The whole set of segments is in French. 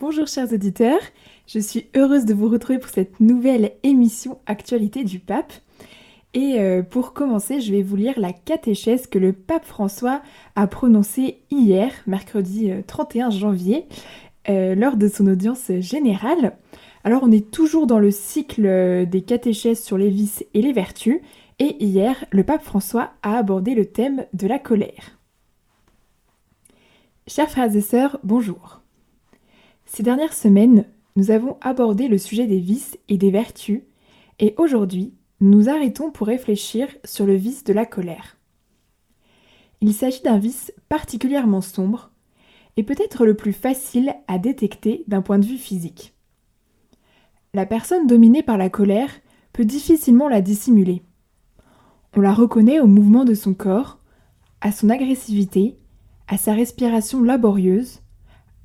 Bonjour chers auditeurs, je suis heureuse de vous retrouver pour cette nouvelle émission Actualité du Pape. Et euh, pour commencer, je vais vous lire la catéchèse que le pape François a prononcée hier, mercredi 31 euh, janvier, euh, lors de son audience générale. Alors on est toujours dans le cycle des catéchèses sur les vices et les vertus, et hier, le pape François a abordé le thème de la colère. Chers frères et sœurs, bonjour. Ces dernières semaines, nous avons abordé le sujet des vices et des vertus, et aujourd'hui, nous arrêtons pour réfléchir sur le vice de la colère. Il s'agit d'un vice particulièrement sombre, et peut-être le plus facile à détecter d'un point de vue physique. La personne dominée par la colère peut difficilement la dissimuler. On la reconnaît au mouvement de son corps, à son agressivité, à sa respiration laborieuse,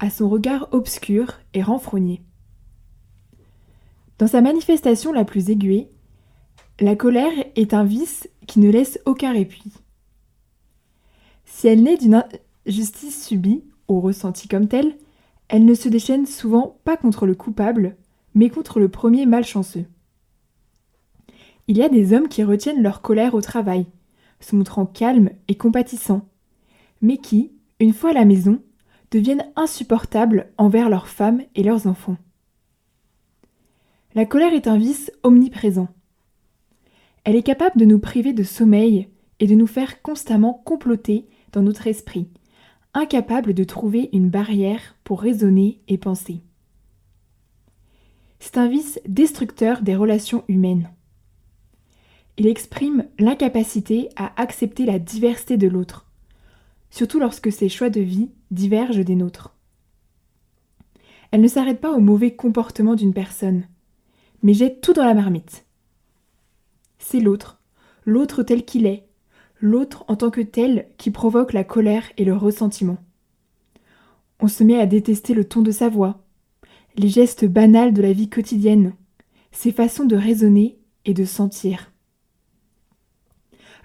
à son regard obscur et renfrogné. Dans sa manifestation la plus aiguë, la colère est un vice qui ne laisse aucun répit. Si elle naît d'une injustice subie ou ressentie comme telle, elle ne se déchaîne souvent pas contre le coupable, mais contre le premier malchanceux. Il y a des hommes qui retiennent leur colère au travail, se montrant calmes et compatissants, mais qui, une fois à la maison, deviennent insupportables envers leurs femmes et leurs enfants. La colère est un vice omniprésent. Elle est capable de nous priver de sommeil et de nous faire constamment comploter dans notre esprit, incapable de trouver une barrière pour raisonner et penser. C'est un vice destructeur des relations humaines. Il exprime l'incapacité à accepter la diversité de l'autre, surtout lorsque ses choix de vie divergent des nôtres. Elle ne s'arrête pas au mauvais comportement d'une personne, mais jette tout dans la marmite. C'est l'autre, l'autre tel qu'il est, l'autre en tant que tel qui provoque la colère et le ressentiment. On se met à détester le ton de sa voix, les gestes banals de la vie quotidienne, ses façons de raisonner et de sentir.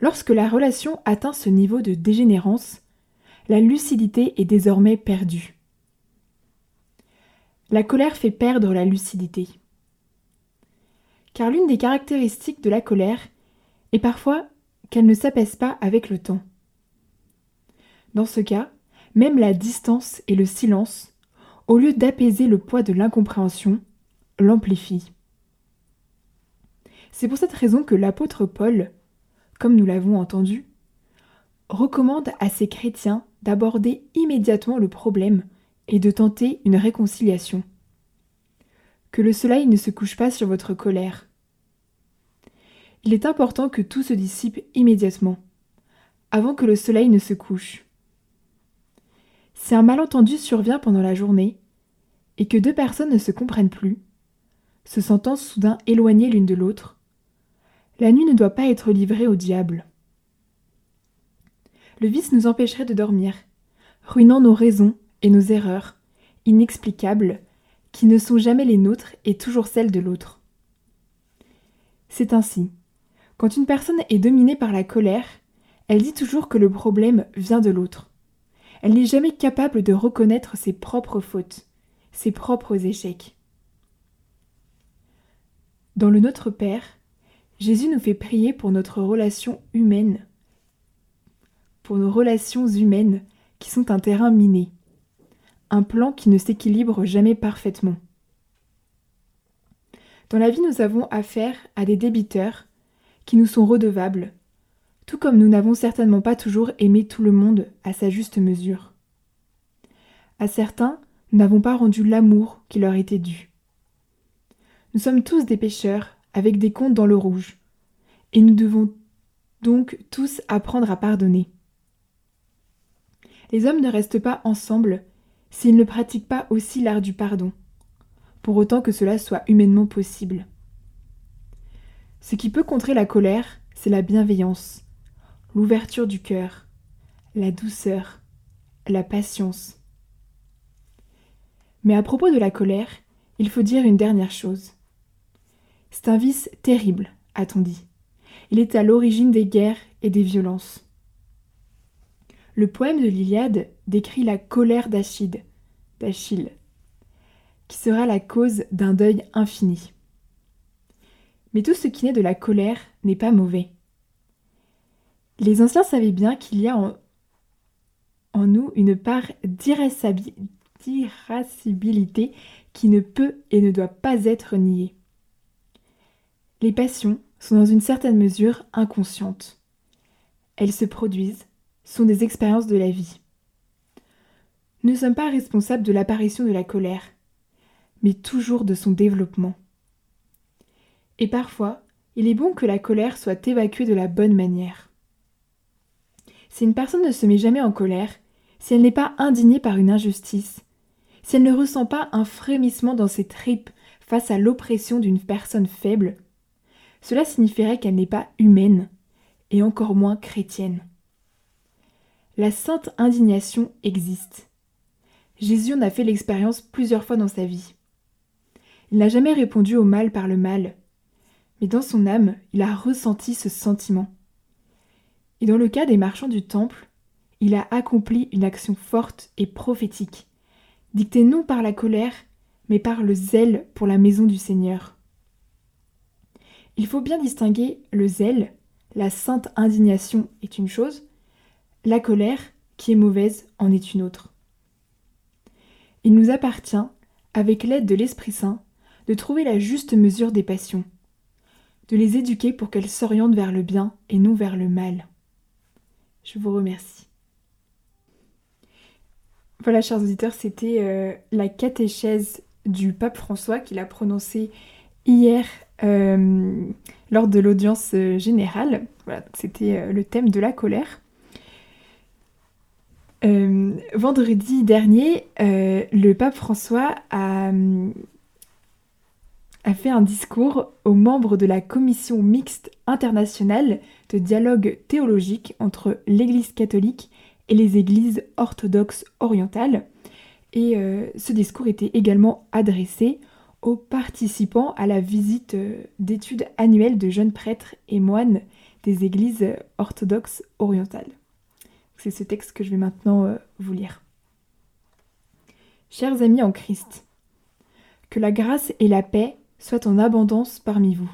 Lorsque la relation atteint ce niveau de dégénérance, la lucidité est désormais perdue. La colère fait perdre la lucidité. Car l'une des caractéristiques de la colère est parfois qu'elle ne s'apaise pas avec le temps. Dans ce cas, même la distance et le silence, au lieu d'apaiser le poids de l'incompréhension, l'amplifient. C'est pour cette raison que l'apôtre Paul comme nous l'avons entendu, recommande à ces chrétiens d'aborder immédiatement le problème et de tenter une réconciliation. Que le soleil ne se couche pas sur votre colère. Il est important que tout se dissipe immédiatement, avant que le soleil ne se couche. Si un malentendu survient pendant la journée, et que deux personnes ne se comprennent plus, se sentant soudain éloignées l'une de l'autre, la nuit ne doit pas être livrée au diable. Le vice nous empêcherait de dormir, ruinant nos raisons et nos erreurs, inexplicables, qui ne sont jamais les nôtres et toujours celles de l'autre. C'est ainsi. Quand une personne est dominée par la colère, elle dit toujours que le problème vient de l'autre. Elle n'est jamais capable de reconnaître ses propres fautes, ses propres échecs. Dans le Notre Père, Jésus nous fait prier pour notre relation humaine, pour nos relations humaines qui sont un terrain miné, un plan qui ne s'équilibre jamais parfaitement. Dans la vie, nous avons affaire à des débiteurs qui nous sont redevables, tout comme nous n'avons certainement pas toujours aimé tout le monde à sa juste mesure. À certains, nous n'avons pas rendu l'amour qui leur était dû. Nous sommes tous des pécheurs avec des comptes dans le rouge. Et nous devons donc tous apprendre à pardonner. Les hommes ne restent pas ensemble s'ils ne pratiquent pas aussi l'art du pardon, pour autant que cela soit humainement possible. Ce qui peut contrer la colère, c'est la bienveillance, l'ouverture du cœur, la douceur, la patience. Mais à propos de la colère, il faut dire une dernière chose. C'est un vice terrible, a-t-on dit. Il est à l'origine des guerres et des violences. Le poème de l'Iliade décrit la colère d'Achille. d'Achille. qui sera la cause d'un deuil infini. Mais tout ce qui naît de la colère n'est pas mauvais. Les anciens savaient bien qu'il y a en, en nous une part d'irascibilité qui ne peut et ne doit pas être niée. Les passions sont dans une certaine mesure inconscientes. Elles se produisent, sont des expériences de la vie. Nous ne sommes pas responsables de l'apparition de la colère, mais toujours de son développement. Et parfois, il est bon que la colère soit évacuée de la bonne manière. Si une personne ne se met jamais en colère, si elle n'est pas indignée par une injustice, si elle ne ressent pas un frémissement dans ses tripes face à l'oppression d'une personne faible, cela signifierait qu'elle n'est pas humaine, et encore moins chrétienne. La sainte indignation existe. Jésus en a fait l'expérience plusieurs fois dans sa vie. Il n'a jamais répondu au mal par le mal, mais dans son âme, il a ressenti ce sentiment. Et dans le cas des marchands du temple, il a accompli une action forte et prophétique, dictée non par la colère, mais par le zèle pour la maison du Seigneur. Il faut bien distinguer le zèle, la sainte indignation est une chose, la colère, qui est mauvaise, en est une autre. Il nous appartient, avec l'aide de l'Esprit Saint, de trouver la juste mesure des passions, de les éduquer pour qu'elles s'orientent vers le bien et non vers le mal. Je vous remercie. Voilà, chers auditeurs, c'était euh, la catéchèse du pape François qu'il a prononcée hier euh, lors de l'audience euh, générale. Voilà, c'était le thème de la colère. Vendredi dernier, le pape François a, fait un discours aux membres de la commission mixte internationale de dialogue théologique entre l'Église catholique et les églises orthodoxes orientales. Et ce discours était également adressé aux participants à la visite euh, d'études annuelles de jeunes prêtres et moines des églises orthodoxes orientales. C'est ce texte que je vais maintenant euh, vous lire. Chers amis en Christ, que la grâce et la paix soient en abondance parmi vous.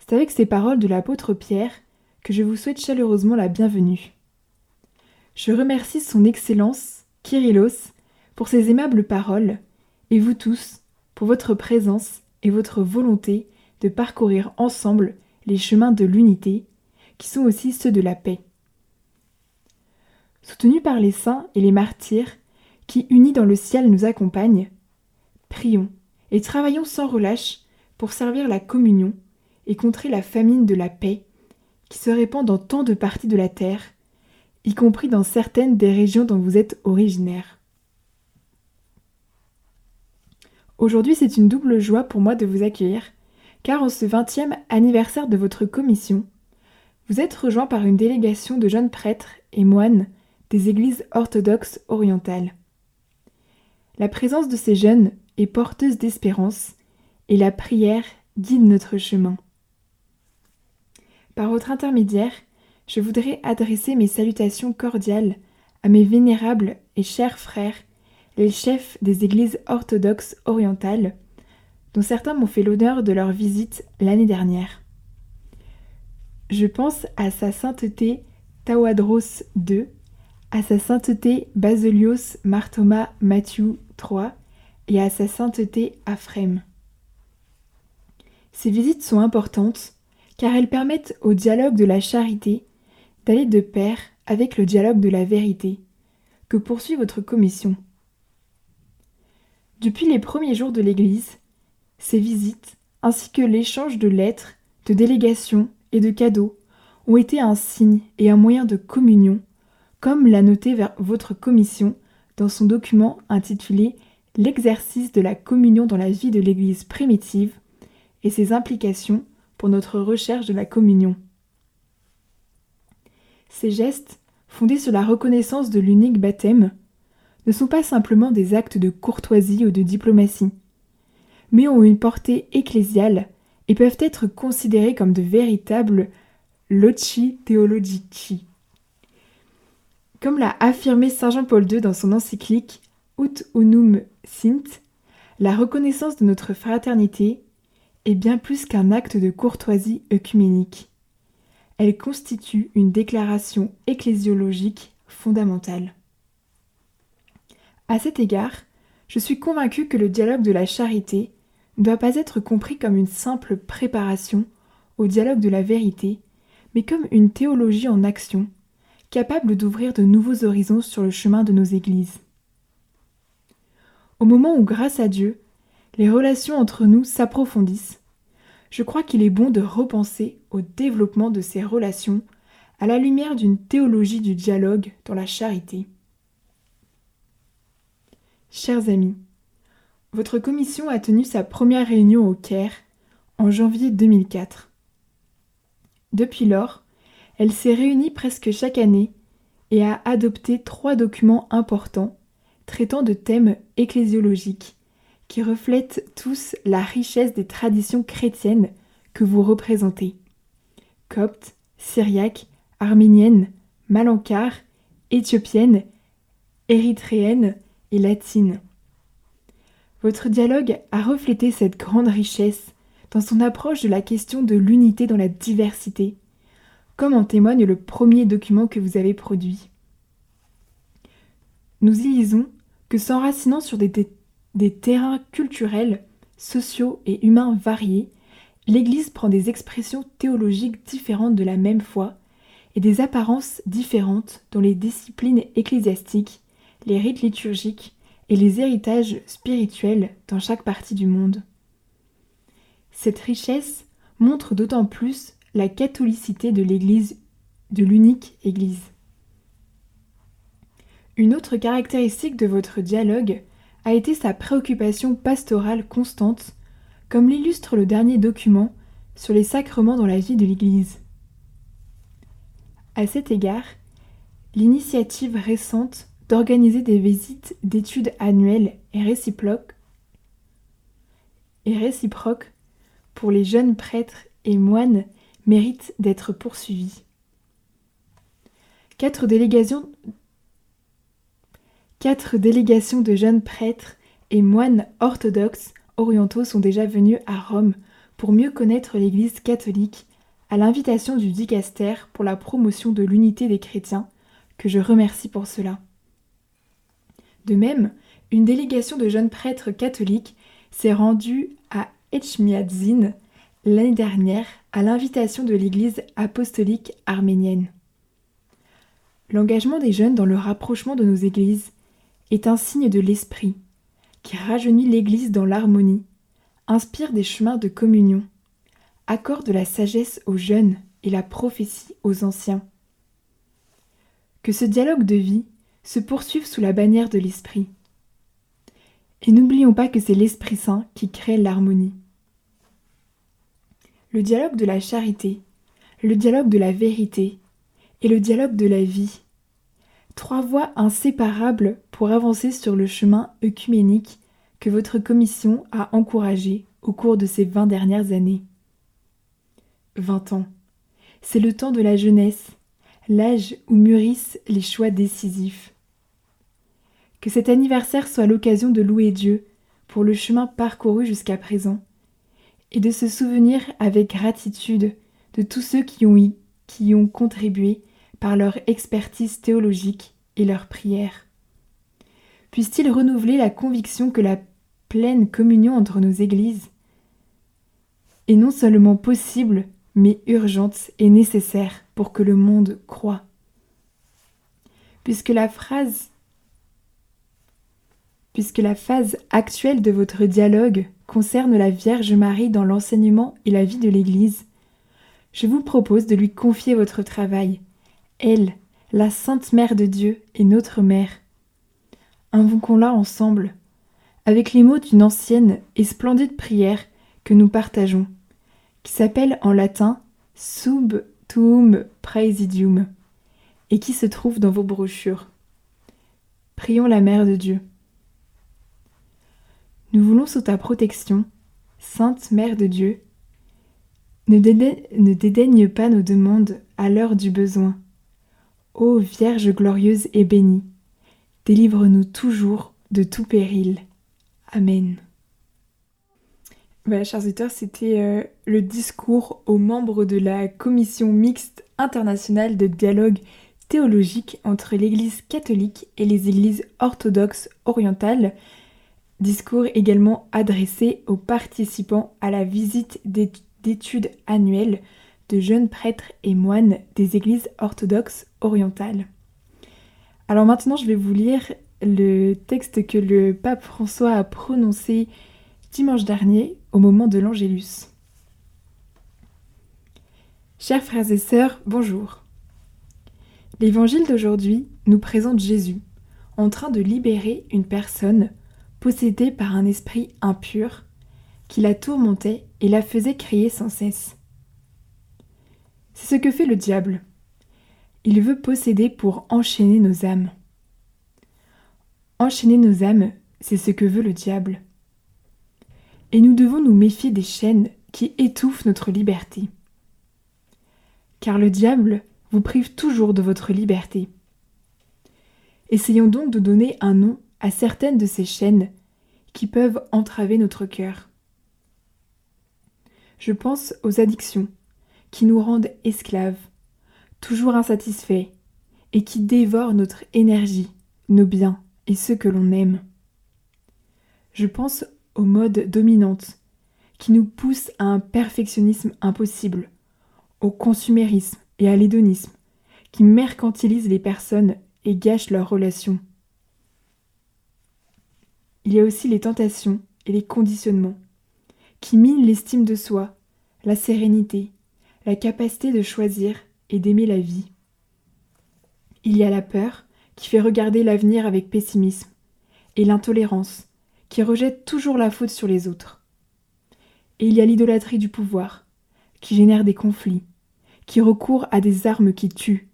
C'est avec ces paroles de l'apôtre Pierre que je vous souhaite chaleureusement la bienvenue. Je remercie son Excellence, Kyrillos, pour ses aimables paroles, et vous tous, pour votre présence et votre volonté de parcourir ensemble les chemins de l'unité, qui sont aussi ceux de la paix. Soutenus par les saints et les martyrs, qui unis dans le ciel nous accompagnent, prions et travaillons sans relâche pour servir la communion et contrer la famine de la paix qui se répand dans tant de parties de la terre, y compris dans certaines des régions dont vous êtes originaires. Aujourd'hui, c'est une double joie pour moi de vous accueillir, car en ce 20e anniversaire de votre commission, vous êtes rejoint par une délégation de jeunes prêtres et moines des églises orthodoxes orientales. La présence de ces jeunes est porteuse d'espérance et la prière guide notre chemin. Par votre intermédiaire, je voudrais adresser mes salutations cordiales à mes vénérables et chers frères les chefs des églises orthodoxes orientales, dont certains m'ont fait l'honneur de leur visite l'année dernière. Je pense à sa sainteté Tawadros II, à sa sainteté Basilios Marthoma Matthieu III et à sa sainteté Aphrem. Ces visites sont importantes car elles permettent au dialogue de la charité d'aller de pair avec le dialogue de la vérité que poursuit votre commission. Depuis les premiers jours de l'Église, ces visites, ainsi que l'échange de lettres, de délégations et de cadeaux, ont été un signe et un moyen de communion, comme l'a noté votre commission dans son document intitulé L'exercice de la communion dans la vie de l'Église primitive et ses implications pour notre recherche de la communion. Ces gestes, fondés sur la reconnaissance de l'unique baptême, ne sont pas simplement des actes de courtoisie ou de diplomatie, mais ont une portée ecclésiale et peuvent être considérés comme de véritables loci theologici. Comme l'a affirmé Saint Jean-Paul II dans son encyclique Ut unum sint, la reconnaissance de notre fraternité est bien plus qu'un acte de courtoisie œcuménique. Elle constitue une déclaration ecclésiologique fondamentale. À cet égard, je suis convaincue que le dialogue de la charité ne doit pas être compris comme une simple préparation au dialogue de la vérité, mais comme une théologie en action, capable d'ouvrir de nouveaux horizons sur le chemin de nos églises. Au moment où, grâce à Dieu, les relations entre nous s'approfondissent, je crois qu'il est bon de repenser au développement de ces relations à la lumière d'une théologie du dialogue dans la charité. Chers amis, votre commission a tenu sa première réunion au Caire en janvier 2004. Depuis lors, elle s'est réunie presque chaque année et a adopté trois documents importants traitant de thèmes ecclésiologiques qui reflètent tous la richesse des traditions chrétiennes que vous représentez. Copte, syriaque, arménienne, malankare, éthiopienne, érythréenne, et latine. Votre dialogue a reflété cette grande richesse dans son approche de la question de l'unité dans la diversité, comme en témoigne le premier document que vous avez produit. Nous y lisons que s'enracinant sur des, des terrains culturels, sociaux et humains variés, l'Église prend des expressions théologiques différentes de la même foi et des apparences différentes dans les disciplines ecclésiastiques les rites liturgiques et les héritages spirituels dans chaque partie du monde. Cette richesse montre d'autant plus la catholicité de l'Église, de l'unique Église. Une autre caractéristique de votre dialogue a été sa préoccupation pastorale constante, comme l'illustre le dernier document sur les sacrements dans la vie de l'Église. À cet égard, l'initiative récente d'organiser des visites d'études annuelles et réciproques, et réciproques pour les jeunes prêtres et moines mérite d'être poursuivis. Quatre délégations, de jeunes prêtres et moines orthodoxes orientaux sont déjà venus à Rome pour mieux connaître l'Église catholique à l'invitation du dicaster pour la promotion de l'unité des chrétiens, que je remercie pour cela. De même, une délégation de jeunes prêtres catholiques s'est rendue à Echmiadzin l'année dernière à l'invitation de l'Église apostolique arménienne. L'engagement des jeunes dans le rapprochement de nos églises est un signe de l'esprit qui rajeunit l'Église dans l'harmonie, inspire des chemins de communion, accorde la sagesse aux jeunes et la prophétie aux anciens. Que ce dialogue de vie se poursuivent sous la bannière de l'Esprit. Et n'oublions pas que c'est l'Esprit Saint qui crée l'harmonie. Le dialogue de la charité, le dialogue de la vérité et le dialogue de la vie. Trois voies inséparables pour avancer sur le chemin œcuménique que votre commission a encouragé au cours de ces vingt dernières années. Vingt ans. C'est le temps de la jeunesse, l'âge où mûrissent les choix décisifs. Que cet anniversaire soit l'occasion de louer Dieu pour le chemin parcouru jusqu'à présent, et de se souvenir avec gratitude de tous ceux qui ont, y, ont contribué par leur expertise théologique et leur prière. Puisse-t-il renouveler la conviction que la pleine communion entre nos églises est non seulement possible, mais urgente et nécessaire pour que le monde croit. Puisque la phrase puisque la phase actuelle de votre dialogue concerne la Vierge Marie dans l'enseignement et la vie de l'Église, je vous propose de lui confier votre travail, elle, la Sainte Mère de Dieu et notre Mère. Invoquons-la ensemble, avec les mots d'une ancienne et splendide prière que nous partageons qui s'appelle en latin Sub Tuum Praesidium et qui se trouve dans vos brochures. Prions la Mère de Dieu. Nous voulons sous ta protection, Sainte Mère de Dieu, ne, ne dédaigne pas nos demandes à l'heure du besoin. Ô Vierge glorieuse et bénie, délivre-nous toujours de tout péril. Amen. Bah, chers auditeurs, c'était euh, le discours aux membres de la commission mixte internationale de dialogue théologique entre l'Église catholique et les Églises orthodoxes orientales. Discours également adressé aux participants à la visite d'études annuelles de jeunes prêtres et moines des Églises orthodoxes orientales. Alors maintenant, je vais vous lire le texte que le pape François a prononcé dimanche dernier au moment de l'Angélus. Chers frères et sœurs, bonjour. L'évangile d'aujourd'hui nous présente Jésus en train de libérer une personne possédée par un esprit impur qui la tourmentait et la faisait crier sans cesse. C'est ce que fait le diable. Il veut posséder pour enchaîner nos âmes. Enchaîner nos âmes, c'est ce que veut le diable et nous devons nous méfier des chaînes qui étouffent notre liberté. Car le diable vous prive toujours de votre liberté. Essayons donc de donner un nom à certaines de ces chaînes qui peuvent entraver notre cœur. Je pense aux addictions qui nous rendent esclaves, toujours insatisfaits, et qui dévorent notre énergie, nos biens et ceux que l'on aime. Je pense aux modes dominantes, qui nous poussent à un perfectionnisme impossible, au consumérisme et à l'hédonisme, qui mercantilisent les personnes et gâchent leurs relations. Il y a aussi les tentations et les conditionnements, qui minent l'estime de soi, la sérénité, la capacité de choisir et d'aimer la vie. Il y a la peur, qui fait regarder l'avenir avec pessimisme, et l'intolérance, qui rejette toujours la faute sur les autres. Et il y a l'idolâtrie du pouvoir, qui génère des conflits, qui recourt à des armes qui tuent,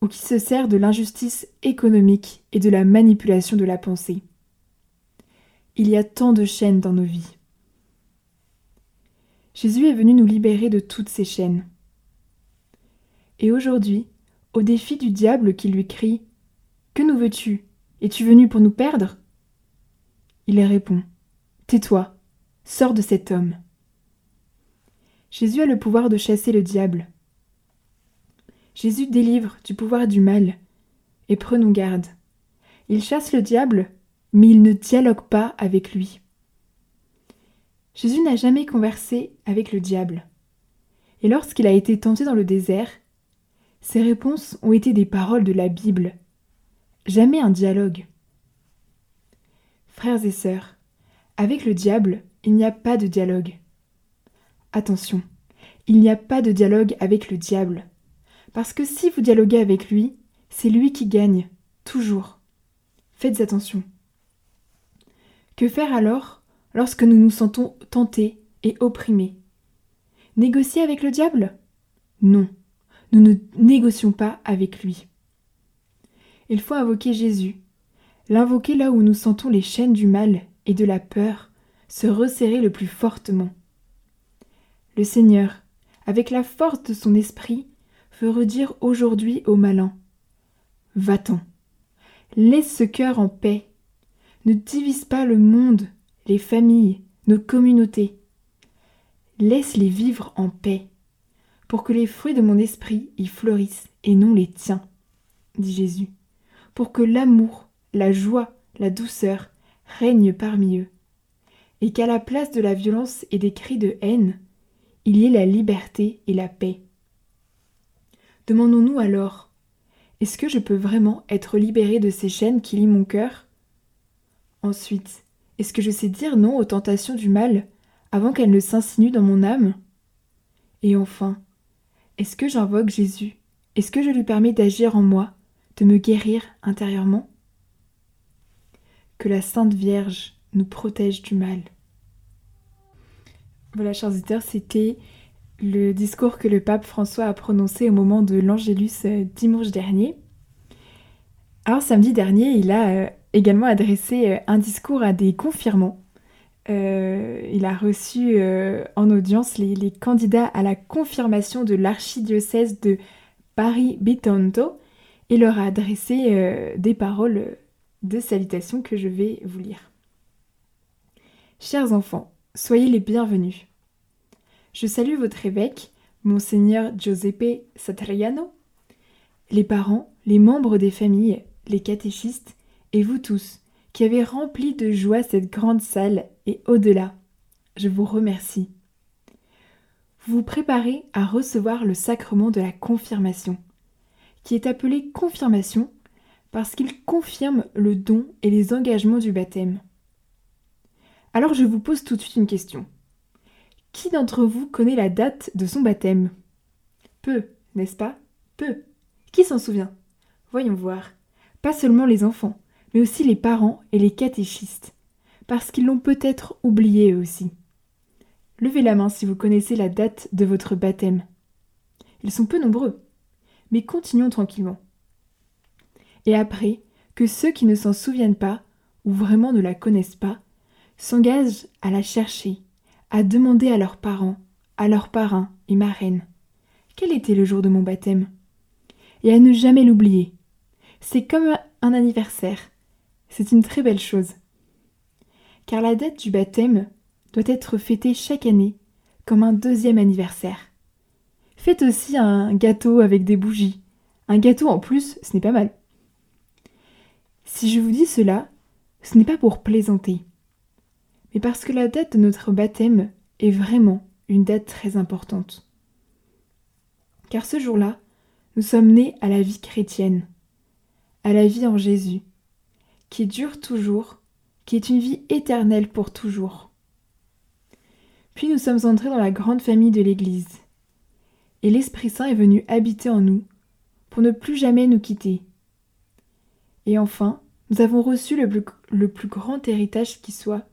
ou qui se sert de l'injustice économique et de la manipulation de la pensée. Il y a tant de chaînes dans nos vies. Jésus est venu nous libérer de toutes ces chaînes. Et aujourd'hui, au défi du diable qui lui crie Que nous veux-tu? Es-tu venu pour nous perdre? Il répond Tais-toi, sors de cet homme. Jésus a le pouvoir de chasser le diable. Jésus délivre du pouvoir du mal. Et prenons garde. Il chasse le diable, mais il ne dialogue pas avec lui. Jésus n'a jamais conversé avec le diable. Et lorsqu'il a été tenté dans le désert, ses réponses ont été des paroles de la Bible, jamais un dialogue. Frères et sœurs, avec le diable, il n'y a pas de dialogue. Attention, il n'y a pas de dialogue avec le diable. Parce que si vous dialoguez avec lui, c'est lui qui gagne, toujours. Faites attention. Que faire alors lorsque nous nous sentons tentés et opprimés? Négocier avec le diable? Non, nous ne négocions pas avec lui. Il faut invoquer Jésus, l'invoquer là où nous sentons les chaînes du mal et de la peur se resserrer le plus fortement. Le Seigneur, avec la force de son esprit, veut redire aujourd'hui au malin Va-t'en, laisse ce cœur en paix, ne divise pas le monde, les familles, nos communautés. Laisse-les vivre en paix, pour que les fruits de mon esprit y fleurissent et non les tiens, dit Jésus, pour que l'amour, la joie, la douceur règnent parmi eux, et qu'à la place de la violence et des cris de haine, il y ait la liberté et la paix. Demandons-nous alors, est-ce que je peux vraiment être libéré de ces chaînes qui lient mon cœur? Ensuite, est-ce que je sais dire non aux tentations du mal avant qu'elles ne s'insinuent dans mon âme? Et enfin, est-ce que j'invoque Jésus? Est-ce que je lui permets d'agir en moi, de me guérir intérieurement? Que la Sainte Vierge nous protège du mal. Voilà, chers auditeurs, c'était le discours que le pape François a prononcé au moment de l'Angélus euh, dimanche dernier. Alors, samedi dernier, il a euh, également adressé euh, un discours à des confirmants. il a reçu en audience les, candidats à la confirmation de l'archidiocèse de Paris-Bitonto et leur a adressé des paroles de salutations que je vais vous lire. Chers enfants, Soyez les bienvenus. Je salue votre évêque, Monseigneur Giuseppe Satriano, les parents, les membres des familles, les catéchistes et vous tous qui avez rempli de joie cette grande salle et au-delà. Je vous remercie. Vous vous préparez à recevoir le sacrement de la confirmation, qui est appelé confirmation parce qu'il confirme le don et les engagements du baptême. Alors je vous pose tout de suite une question. Qui d'entre vous connaît la date de son baptême? Peu, n'est-ce pas? Peu. Qui s'en souvient? Voyons voir. Pas seulement les enfants, mais aussi les parents et les catéchistes, parce qu'ils l'ont peut-être oublié eux aussi. Levez la main si vous connaissez la date de votre baptême. Ils sont peu nombreux, mais continuons tranquillement. Et après, que ceux qui ne s'en souviennent pas, ou vraiment ne la connaissent pas, s'engagent à la chercher, à demander à leurs parents, à leurs parrains et marraines quel était le jour de mon baptême? Et à ne jamais l'oublier. C'est comme un anniversaire. C'est une très belle chose. Car la date du baptême doit être fêtée chaque année comme un deuxième anniversaire. Faites aussi un gâteau avec des bougies. Un gâteau en plus, ce n'est pas mal. Si je vous dis cela, ce n'est pas pour plaisanter mais parce que la date de notre baptême est vraiment une date très importante. Car ce jour-là, nous sommes nés à la vie chrétienne, à la vie en Jésus, qui dure toujours, qui est une vie éternelle pour toujours. Puis nous sommes entrés dans la grande famille de l'Église, et l'Esprit Saint est venu habiter en nous pour ne plus jamais nous quitter. Et enfin, nous avons reçu le plus, le plus grand héritage qui soit,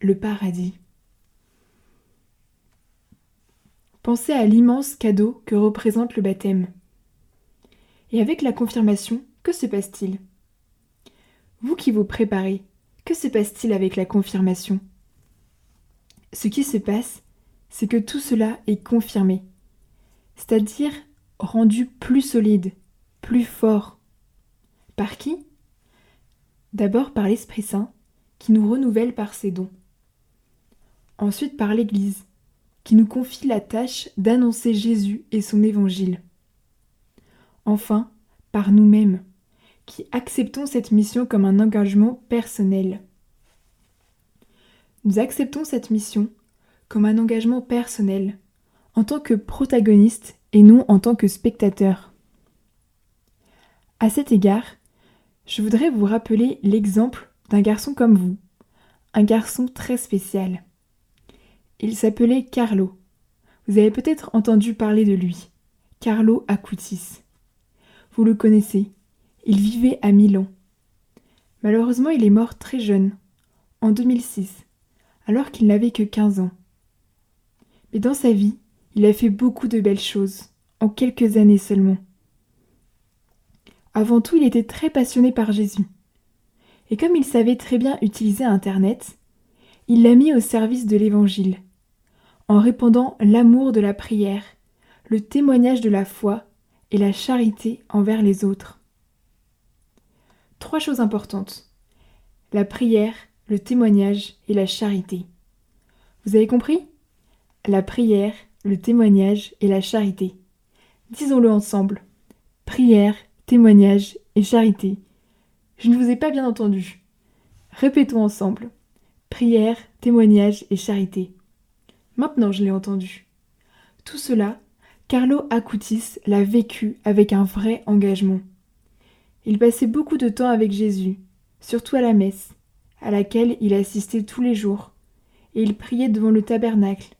le paradis. Pensez à l'immense cadeau que représente le baptême. Et avec la confirmation, que se passe-t-il? Vous qui vous préparez, que se passe-t-il avec la confirmation? Ce qui se passe, c'est que tout cela est confirmé, c'est-à-dire rendu plus solide, plus fort. Par qui? D'abord par l'Esprit Saint, qui nous renouvelle par ses dons ensuite par l'Église, qui nous confie la tâche d'annoncer Jésus et son évangile. Enfin, par nous-mêmes, qui acceptons cette mission comme un engagement personnel. Nous acceptons cette mission comme un engagement personnel, en tant que protagoniste et non en tant que spectateur. À cet égard, je voudrais vous rappeler l'exemple d'un garçon comme vous, un garçon très spécial. Il s'appelait Carlo. Vous avez peut-être entendu parler de lui. Carlo Acutis. Vous le connaissez. Il vivait à Milan. Malheureusement, il est mort très jeune, en 2006, alors qu'il n'avait que 15 ans. Mais dans sa vie, il a fait beaucoup de belles choses, en quelques années seulement. Avant tout, il était très passionné par Jésus. Et comme il savait très bien utiliser Internet, il l'a mis au service de l'Évangile en répandant l'amour de la prière, le témoignage de la foi et la charité envers les autres. Trois choses importantes. La prière, le témoignage et la charité. Vous avez compris? La prière, le témoignage et la charité. Disons-le ensemble. Prière, témoignage et charité. Je ne vous ai pas bien entendu. Répétons ensemble. Prière, témoignage et charité. Maintenant je l'ai entendu. Tout cela, Carlo Acutis l'a vécu avec un vrai engagement. Il passait beaucoup de temps avec Jésus, surtout à la messe, à laquelle il assistait tous les jours, et il priait devant le tabernacle,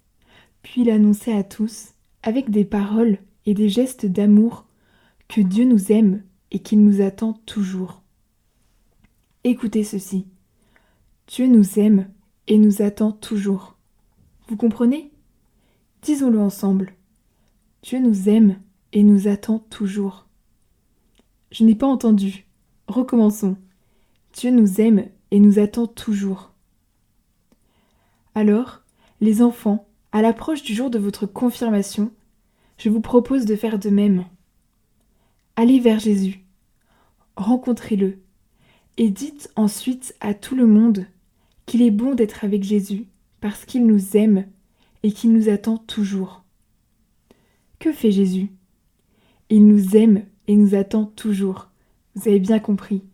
puis il annonçait à tous, avec des paroles et des gestes d'amour, que Dieu nous aime et qu'il nous attend toujours. Écoutez ceci. Dieu nous aime et nous attend toujours. Vous comprenez? Disons-le ensemble. Dieu nous aime et nous attend toujours. Je n'ai pas entendu. Recommençons. Dieu nous aime et nous attend toujours. Alors, les enfants, à l'approche du jour de votre confirmation, je vous propose de faire de même. Allez vers Jésus, rencontrez-le, et dites ensuite à tout le monde qu'il est bon d'être avec Jésus parce qu'il nous aime et qu'il nous attend toujours. Que fait Jésus? Il nous aime et nous attend toujours. Vous avez bien compris.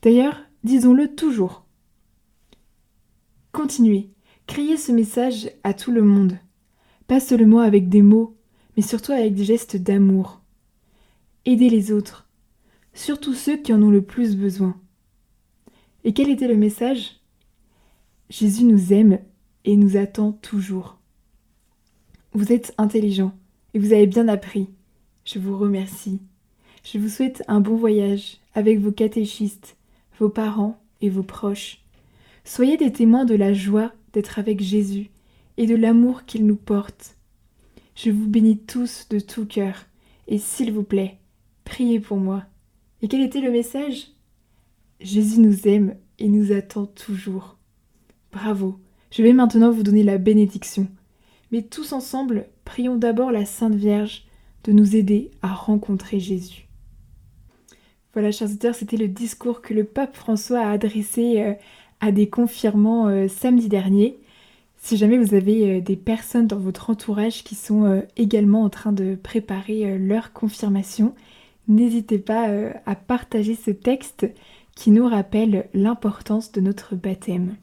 D'ailleurs, disons-le toujours. Continuez, criez ce message à tout le monde, pas seulement avec des mots, mais surtout avec des gestes d'amour. Aidez les autres, surtout ceux qui en ont le plus besoin. Et quel était le message? Jésus nous aime et nous attend toujours. Vous êtes intelligent et vous avez bien appris. Je vous remercie. Je vous souhaite un bon voyage avec vos catéchistes, vos parents et vos proches. Soyez des témoins de la joie d'être avec Jésus et de l'amour qu'il nous porte. Je vous bénis tous de tout cœur, et s'il vous plaît, priez pour moi. Et quel était le message? Jésus nous aime et nous attend toujours. Bravo, je vais maintenant vous donner la bénédiction. Mais tous ensemble, prions d'abord la Sainte Vierge de nous aider à rencontrer Jésus. Voilà, chers auditeurs, c'était le discours que le pape François a adressé euh, à des confirmants euh, samedi dernier. Si jamais vous avez euh, des personnes dans votre entourage qui sont également en train de préparer leur confirmation, n'hésitez pas à partager ce texte qui nous rappelle l'importance de notre baptême.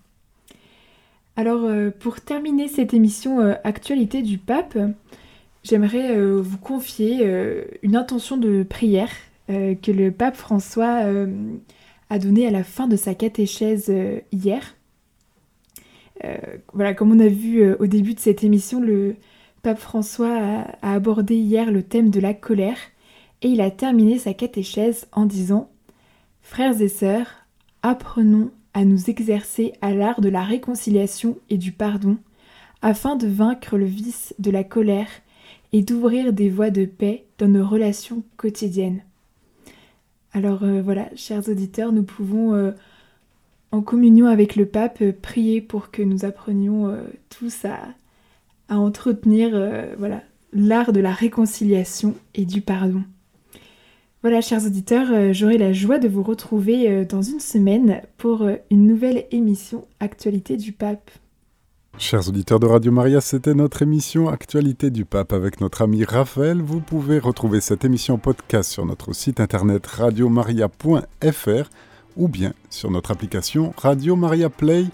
Alors pour terminer cette émission Actualité du pape, j'aimerais vous confier une intention de prière euh, que le pape François euh, a donné à la fin de sa catéchèse euh, hier. voilà, comme on a vu au début de cette émission, le pape François a, abordé hier le thème de la colère et il a terminé sa catéchèse en disant Frères et sœurs, apprenons à nous exercer à l'art de la réconciliation et du pardon, afin de vaincre le vice de la colère et d'ouvrir des voies de paix dans nos relations quotidiennes. Alors euh, voilà, chers auditeurs, nous pouvons, euh, en communion avec le pape, euh, prier pour que nous apprenions tous à, entretenir voilà, l'art de la réconciliation et du pardon. Voilà, chers auditeurs, j'aurai la joie de vous retrouver dans une semaine pour une nouvelle émission Actualité du Pape. Chers auditeurs de Radio Maria, c'était notre émission Actualité du Pape avec notre ami Raphaël. Vous pouvez retrouver cette émission podcast sur notre site internet radiomaria.fr ou bien sur notre application Radio Maria Play